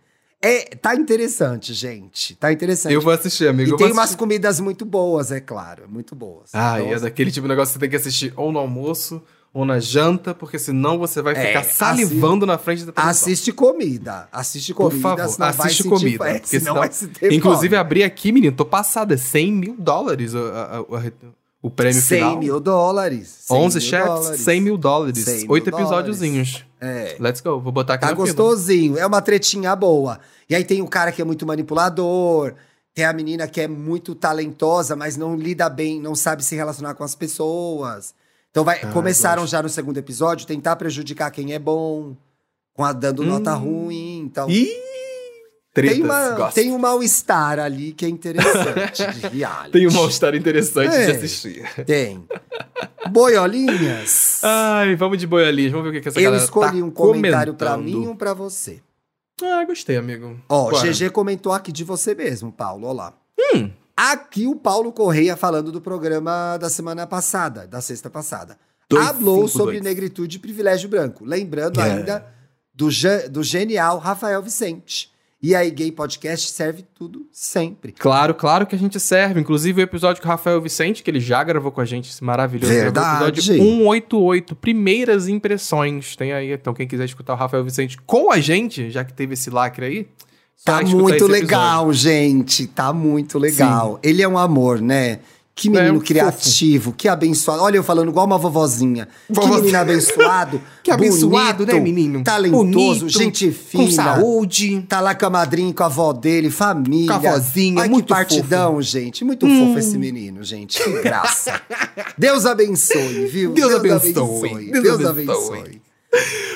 é, tá interessante, gente. Tá interessante. Eu vou assistir, amigo. e eu tem umas assistir. comidas muito boas, é claro. Muito boas. Ah, Então, e é daquele tipo de negócio que você tem que assistir ou no almoço ou na janta, porque senão você vai É, ficar salivando na frente da televisão. Assiste comida. Assiste Por comida, favor, senão vai assiste sentir comida. fome. É, (laughs) porque senão senão- Inclusive, abri aqui, menino, tô passada. É 100 mil dólares o, a- a- o, prêmio 100 final. mil dólares. 100 11 mil chats, dólares. 100 mil dólares. 100 mil Oito episódiozinhos. É. Let's go. Vou botar aqui Tá fila. gostosinho. É uma tretinha boa. E aí tem o cara que é muito manipulador. Tem a menina que é muito talentosa, mas não lida bem, não sabe se relacionar com as pessoas. Então vai, Ah, começaram já no segundo episódio tentar prejudicar quem é bom, com a dando Hum. nota ruim. Então Ih! Tretas, tem, uma, gosto. tem um mal-estar ali que é interessante de (laughs) reality. Tem um mal-estar interessante É. de assistir. Tem. Boiolinhas. Ai, vamos de boiolinhas. Vamos ver o que, essa Eu galera escolhi tá um comentário pra comentando. mim e um pra você. Ah, gostei, amigo. Ó, Bora. GG comentou aqui de você mesmo, Paulo. Olha lá. Hum. Aqui o Paulo Correia falando do programa da semana passada, da sexta passada. Dois, Falou cinco, sobre dois. negritude e privilégio branco. Lembrando É. ainda do, do genial Rafael Vicente. E aí, Gay Podcast serve tudo sempre. Claro, claro que a gente serve. Inclusive o episódio com o Rafael Vicente, que ele já gravou com a gente, esse maravilhoso. Verdade. Gravou o episódio 188, Primeiras Impressões. Tem aí, então quem quiser escutar o Rafael Vicente com a gente, já que teve esse lacre aí, Tá muito legal, gente. Tá muito legal. Ele é um amor, né? Que menino É um criativo, que abençoado. Olha, eu falando igual uma vovozinha. Que Vovozinha. menino abençoado. (laughs) Que abençoado, bonito, né, menino? Talentoso, Bonito, gente fina. Com saúde. Tá lá com a madrinha, com a avó dele, família. Com a vozinha, Ai, muito que partidão, gente. Muito fofo esse menino, gente. Que graça. Deus abençoe, viu? Deus abençoe. Deus Deus abençoe. abençoe.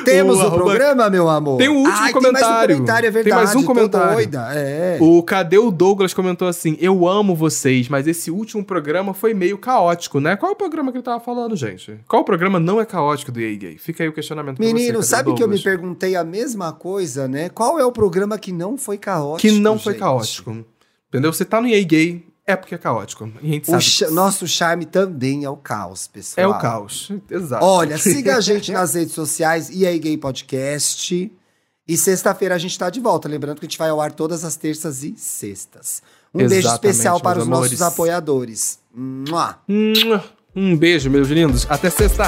Temos O o arroba- programa, meu amor? Tem um último Ai, comentário. Tem mais um comentário, é Tem verdade. mais um comentário. doida. É. O Cadê o Douglas comentou assim: Eu amo vocês, mas esse último programa foi meio caótico, né? Qual é o programa que ele tava falando, gente? Qual programa não é caótico do EA Gay? Fica aí o questionamento pra Menino, você, sabe que eu me perguntei a mesma coisa, né? Qual é o programa que não foi caótico? Que não foi gente? caótico. Entendeu? Você tá no EA Gay, é porque é caótico. E a gente O sabe. nosso charme também é o caos, pessoal. É o caos. (laughs) Exato. Olha, siga a gente (laughs) nas redes sociais e aí Gay Podcast. E sexta-feira a gente tá de volta. Lembrando que a gente vai ao ar todas as terças e sextas. Um beijo Exatamente, especial para os nossos amores. apoiadores. Mua. Um beijo, meus lindos. Até sexta.